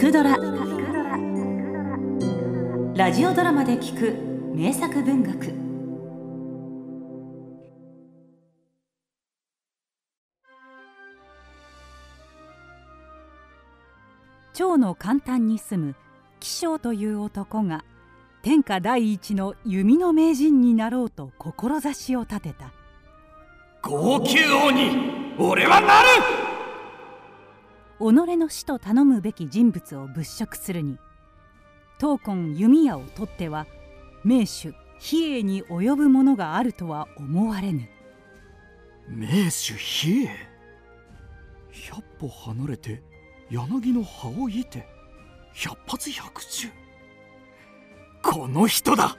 くドラ」ラジオドラマで聞く名作文学。蝶の簡単に住む紀章という男が天下第一の弓の名人になろうと志を立てた。号泣王に俺はなる！己の死と頼むべき人物を物色するに闘魂弓矢をとっては名手比叡に及ぶものがあるとは思われぬ。名手比叡百歩離れて柳の葉を射て百発百中。この人だ！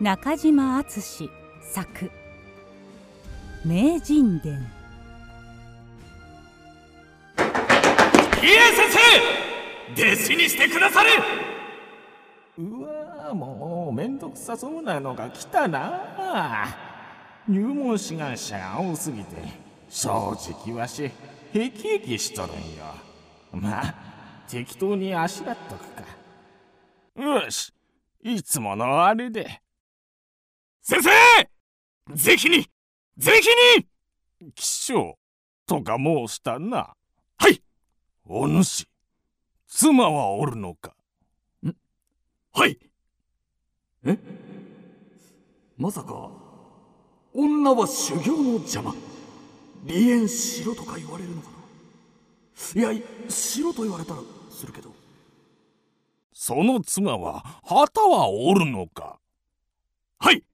中島敦作「名人伝」比叡先生弟子にしてくださるうわもうめんどくさそうなのが来たな。入門志願者が多すぎて正直わしへきへきしとるんよ。まあ適当にあしらっとくか。よしいつものあれで。先生！ぜひに！ぜひに！気象とか申したな。はいお主妻はおるのか？ん？はい。え？まさか女は修行の邪魔離縁しろとか言われるのかな？いやしろと言われたらするけど。その妻は旗はおるのか？はい。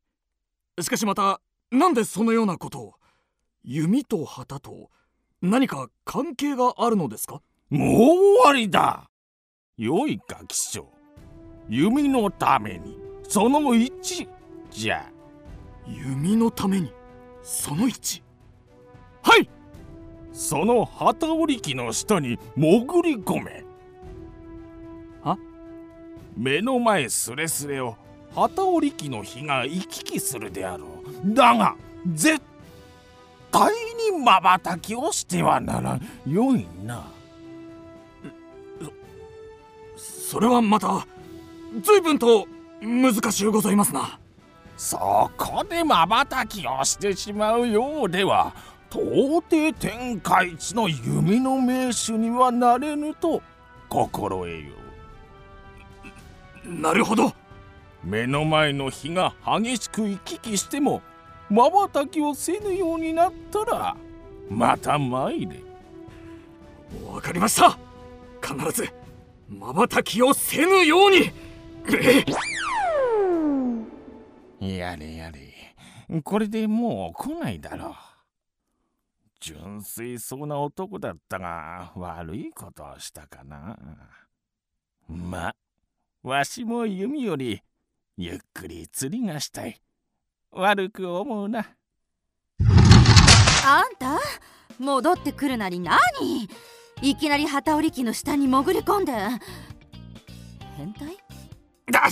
しかしまたなんでそのようなことを？弓と旗と何か関係があるのですか？もう終わりだ。よいか騎将弓のために。その1じゃ弓のために。その1はい。その旗織り機の下に潜り込め。は？目の前すれすれを旗織り機の火が行き来するであろう。だが絶対にまばたきをしてはならん。よいなそそれはまた随分と難しゅうございますな。そこでまばたきをしてしまうようでは到底天下一の弓の名手にはなれぬと心得よなるほど。目の前の火が激しく行き来してもまばたきをせぬようになったらまた参れ。わかりました。必ずまばたきをせぬように。やれやれ。これでもう来ないだろう。純粋そうな男だったが悪いことをしたかな。まわしも弓よりゆっくり釣りがしたい。悪く思うな。あんた戻ってくるなり何？いきなり旗織り機の下に潜り込んで。変態？だ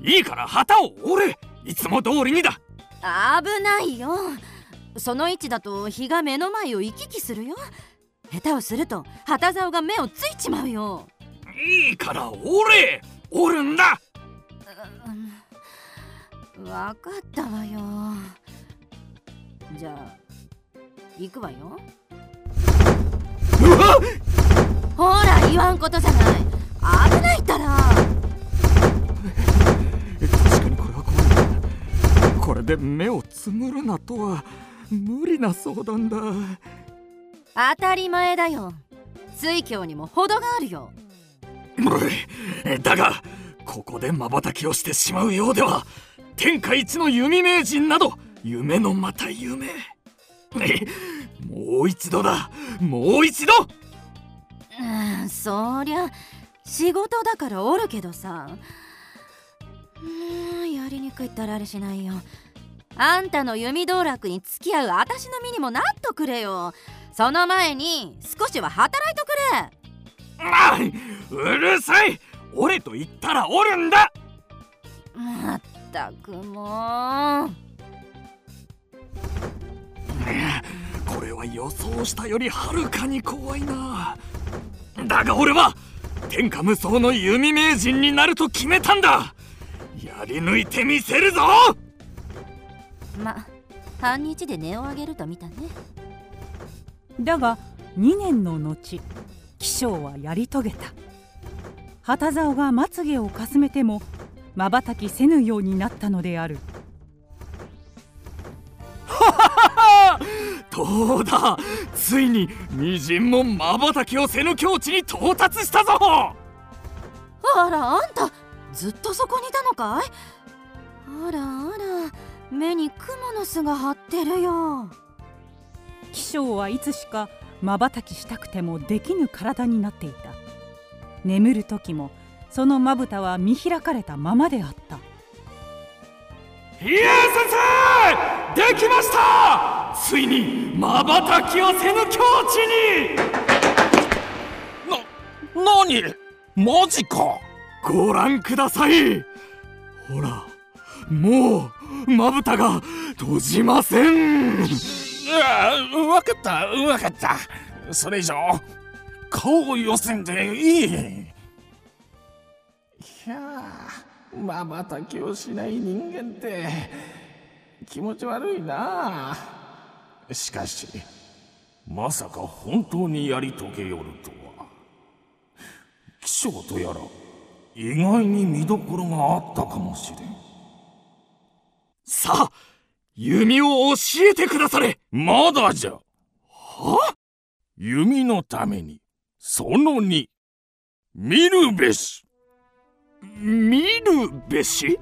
いいから旗を折れ。いつも通りにだ。危ないよ。その位置だと日が目の前を行き来するよ。下手をすると旗竿が目をついちまうよ。いいから折れ。折るんだ。分かったわよ。じゃあ行くわよほら言わんことじゃない。危ないったら。確かにこれは怖いこれで目をつむるなとは無理な相談だ。当たり前だよ。水郷にも程があるよ。だがここで瞬きをしてしまうようでは天下一の弓名人など夢のまた夢。もう一度だ。もう一度うんそりゃ仕事だからおるけどさ。うんやりにくいったらあれしないよ。あんたの弓道楽に付き合う私の身にもなっとくれよ。その前に少しは働いとくれ。あうるさい。俺と言ったらおるんだ。まったくもうこれは予想したよりはるかに怖いな。だが俺は天下無双の弓名人になると決めたんだ。やり抜いてみせるぞ。ま半日で値を上げると見たね。だが2年の後起承はやり遂げた。旗竿がまつげをかすめてもまばたきせぬようになったのであるどうだ。ついにみじんもまばたきをせぬ境地に到達したぞ。あらあんたずっとそこにいたのかい？あらあら目にクモの巣が張ってるよ。起承はいつしかまばたきしたくてもできぬ体になっていた。眠る時もそのまぶたは見開かれたままであった。比叡先生！できましたついにまばたきをせぬ境地に。な、なにマジか。ご覧ください。ほらもうまぶたが閉じません。あわかったわかった。それ以上顔を寄せんでいい。いやまばたきをしない人間って気持ち悪いなしかしまさか本当にやり遂げよるとは。気象とやら意外に見どころがあったかもしれん。さあ弓を教えてくだされ。まだじゃ。は弓のためにその2見るべし。見るべし？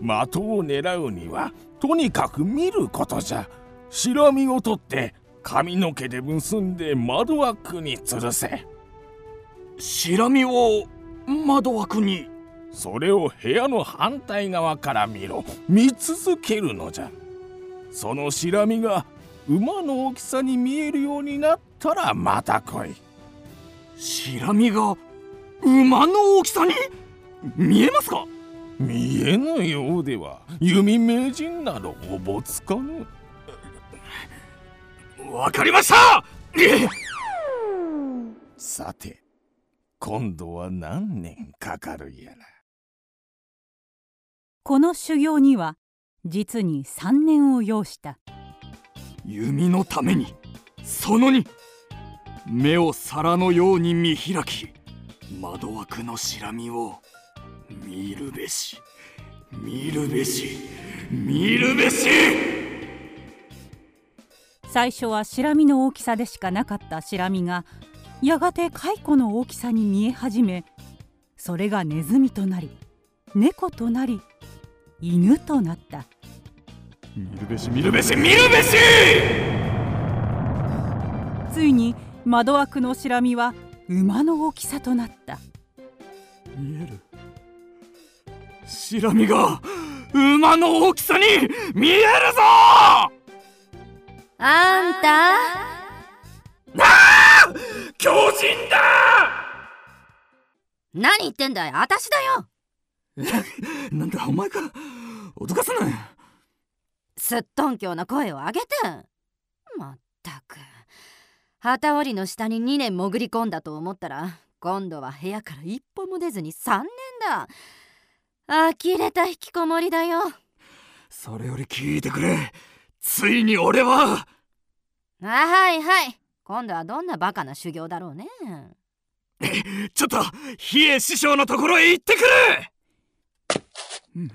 的を狙うにはとにかく見ることじゃ白身を取って髪の毛で結んで窓枠に吊るせ。白身を窓枠に。それを部屋の反対側から見ろ。見続けるのじゃ。その白身が馬の大きさに見えるようになったらまた来い。白身が馬の大きさに？見えますか？見えぬようでは弓名人などおぼつかぬわかりました！さて今度は何年かかるやら。この修行には実に3年を要した。弓のためにその2目を皿のように見開き窓枠の白身を見るべし見るべし見るべし最初は白身の大きさでしかなかった白身がやがて蚕の大きさに見え始めそれがネズミとなり猫となり犬となった。見るべし見るべし見るべし！ついに窓枠の白身は馬の大きさとなった。見える。白身が馬の大きさに見えるぞあんた？巨人だ！何言ってんだい？私だよ。なんだお前か？脅かすなすっとんきょうな声を上げて。まったく。旗織りの下に2年潜り込んだと思ったら今度は部屋から一歩も出ずに3年だ。呆れた引きこもりだよ。それより聞いてくれ。ついに俺はあはいはい。今度はどんなバカな修行だろうね。ちょっと比叡師匠のところへ行ってくる。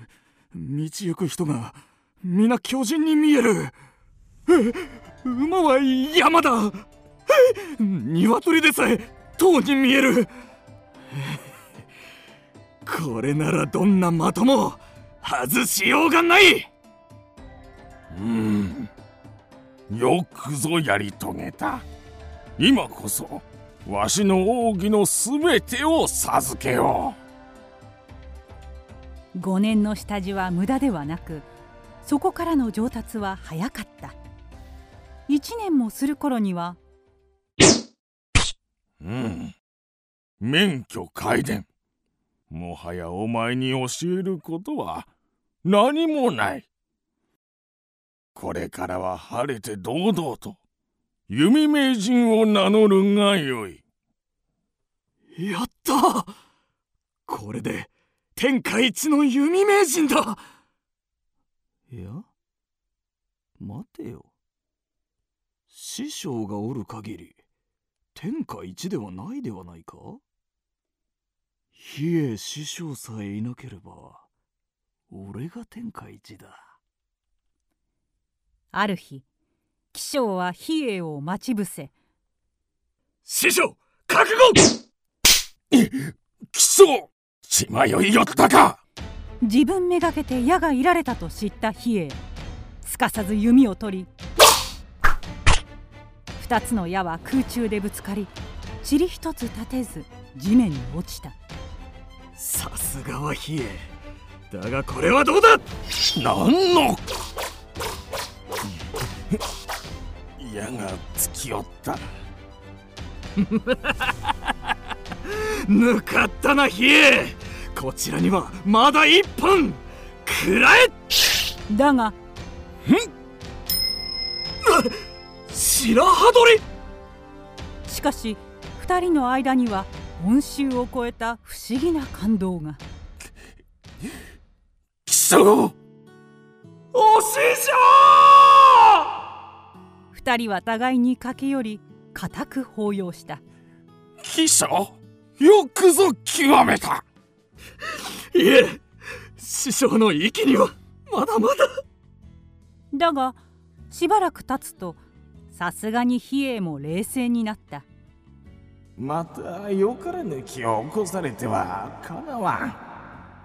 道行く人が皆巨人に見える。馬は山だ。鶏でさえ塔に見える。これならどんな的も外しようがない。うん。よくぞやり遂げた。今こそわしの奥義のすべてを授けよ5年の下地は無駄ではなくそこからの上達は早かった。1年もする頃にはううん。免許改伝もはやお前に教えることは何もないこれからは晴れて堂々と弓名人を名乗るがよい。やった！これで天下一の弓名人だ！いや待てよ。師匠がおる限り天下一ではないではないか？比叡師匠さえいなければ俺が天下一だ。ある日紀章は比叡を待ち伏せ。師匠覚悟！貴将血迷いよったか。自分めがけて矢がいられたと知った比叡すかさず弓を取り二つの矢は空中でぶつかり塵一つ立てず地面に落ちた。さすがは比叡だがこれはどうだ？なんの矢が突き寄った。ぬかったな比叡こちらにはまだ一本。くらえだが。白羽鳥しかし二人の間には音臭を超えた不思議な感動が。貴将お師匠二人は互いに駆け寄り固く抱擁した。貴将よくぞ極めた。いえ師匠の息にはまだまだ。だがしばらく経つとさすがに比叡も冷静になった。またよからぬ気を起こされてはかなわ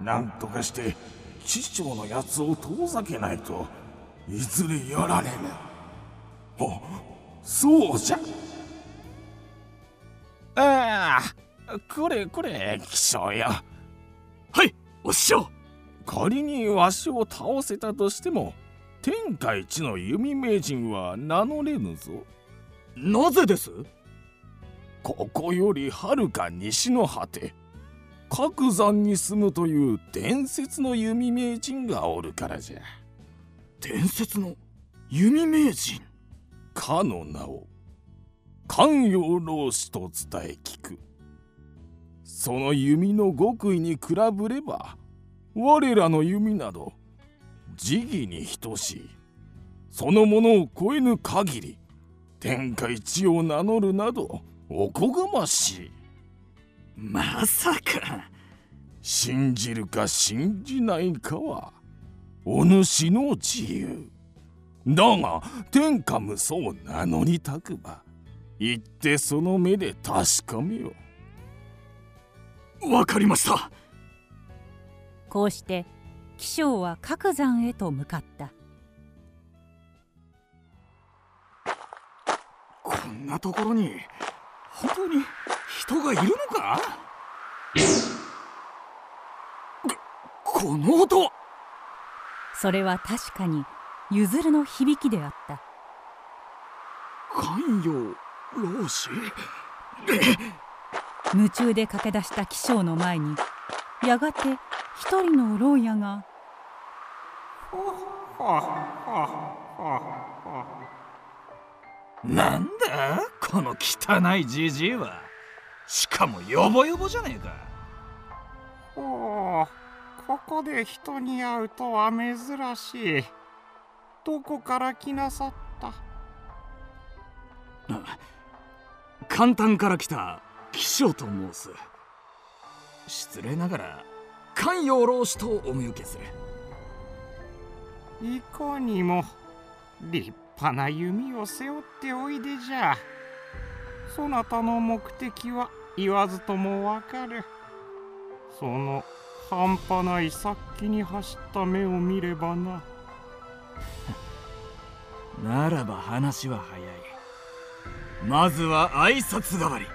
ん。なんとかして師匠のやつを遠ざけないといずれやられるおそうじゃ。ああこれこれ貴将よ。はいお師匠。仮にわしを倒せたとしても天下一の弓名人は名乗れぬぞ。なぜです？ここよりはるか西の果て各山に住むという伝説の弓名人がおるからじゃ。伝説の弓名人？かの名を寛陽老子と伝え聞く。その弓の極意に比べれば我らの弓など時義に等しい。そのものを超えぬ限り天下一を名乗るなどおこがましい。まさか。信じるか信じないかはお主の自由だが天下無双を名乗りたくば行ってその目で確かめよ。わかりました。こうして紀章は各山へと向かった。こんなところに本当に人がいるのか？ここの音。はそれは確かにゆずるの響きであった。寛陽老子夢中で駆け出した紀章の前にやがて一人の牢屋がなんだ？この汚いじじいは。しかもヨボヨボじゃねえか。おおここで人に会うとは珍しいどこから来なさった。簡単から来た紀章と申す。失礼ながら寛陽老子とお見受けする。いかにも立派な弓を背負っておいでじゃ。そなたの目的は言わずともわかる。その半端ない殺気に走った目を見ればなならば話は早い。まずは挨拶代わり。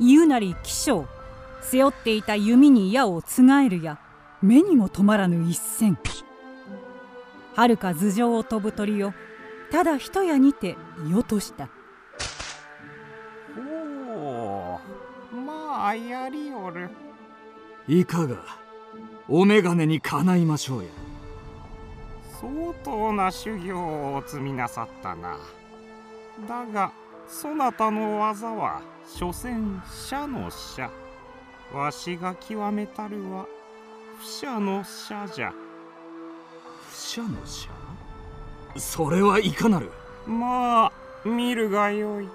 言うなり紀章背負っていた弓に矢をつがえるや目にも止まらぬ一戦。はるか頭上を飛ぶ鳥をただ一矢にて射落とした。おおまあやりおる。いかがお眼鏡にかないましょうや相当な修行をお積みなさったな。だがそなたの技は所詮社の社わしが極めたるは不社の社じゃ。不社の社それはいかなる。まあ見るがよい。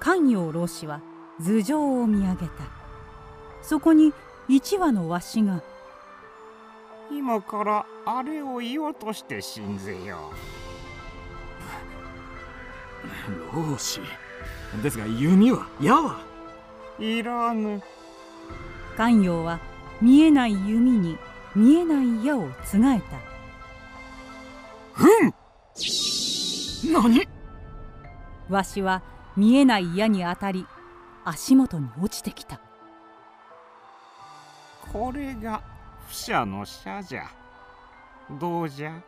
寛陽老子は頭上を見上げた。そこに一羽のわしが今からあれを言おうとして信ぜよ。老子。ですが弓は矢は？いらぬ。寛陽は見えない弓に見えない矢をつがえた。何？わしは見えない矢に当たり足元に落ちてきた。これがの社じゃ。どうじゃ？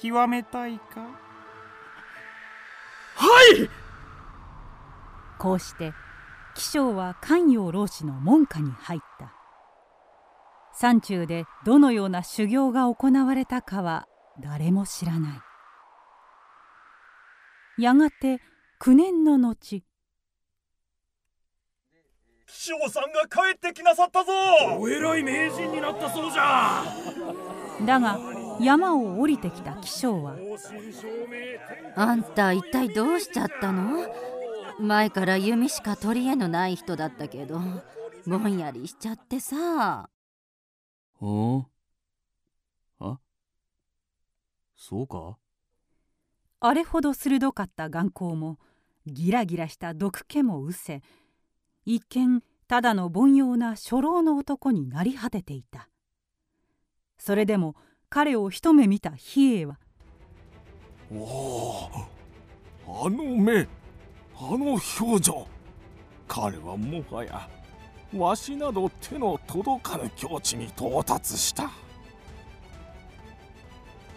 極めたいか？はい！こうして紀章は寛陽老子の門下に入った。山中でどのような修行が行われたかは誰も知らない。やがて9年の後気象さんが帰ってきなさったぞ。お偉い名人になったそうじゃ。だが山を降りてきた紀章はあんた一体どうしちゃったの？前から弓しか取り柄のない人だったけどぼんやりしちゃってさ。おあ？そうか？あれほど鋭かった眼光もギラギラした毒気も失せ一見ただの凡庸な初老の男になり果てていた。それでも彼を一目見た比叡はおおあの目あの表情彼はもはやわしなど手の届かぬ境地に到達した。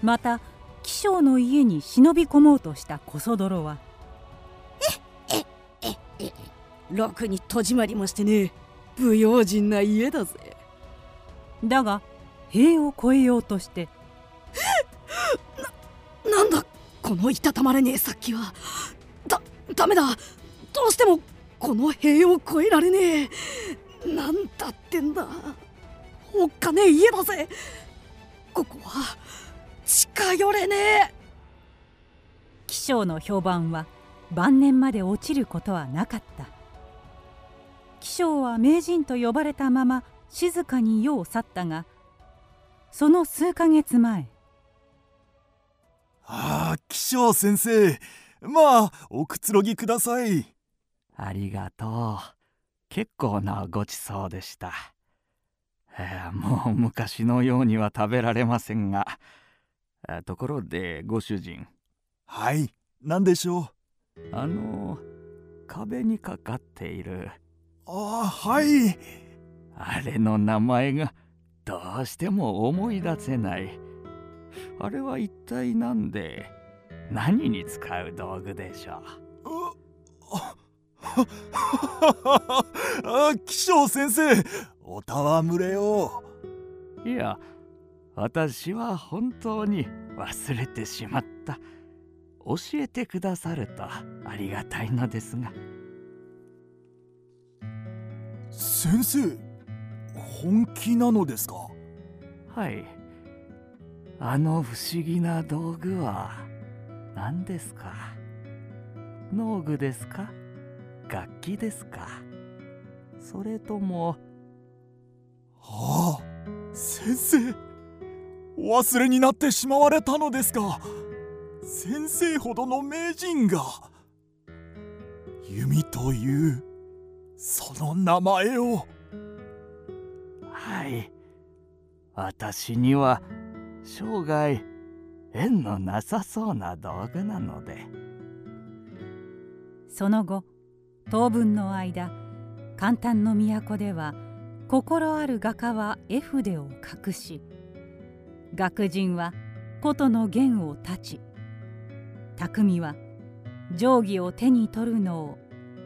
また紀章の家に忍び込もうとしたコソ泥はろくに戸締まりもしてね。不用心な家だぜ。だが塀を越えようとして。なんだこのいたたまれねえ殺気は。だダメだ。どうしてもこの塀を越えられねえ。なんだってんだ。おっかねえ家だぜ。ここは近寄れねえ。紀章の評判は晩年まで落ちることはなかった紀章は名人と呼ばれたまま静かに世を去ったがその数ヶ月前。ああ気象先生。まあおくつろぎください。ありがとう。結構なごちそうでした、えーもう昔のようには食べられませんが。あところでご主人。はい何でしょう？あの壁にかかっているああはい。あれの名前がどうしても思い出せない。あれは一体何で何に使う道具でしょう？あ気象先生お戯れをいや私は本当に忘れてしまった教えてくださるとありがたいのですが先生本気なのですか？はい。あの不思議な道具は何ですか？農具ですか？楽器ですか？それともああ先生お忘れになってしまわれたのですか？先生ほどの名人が弓というその名前を。はい。私には生涯縁のなさそうな道具なので。その後当分の間簡単の都では心ある画家は絵筆を隠し学人は琴の弦を断ち匠は定規を手に取るのを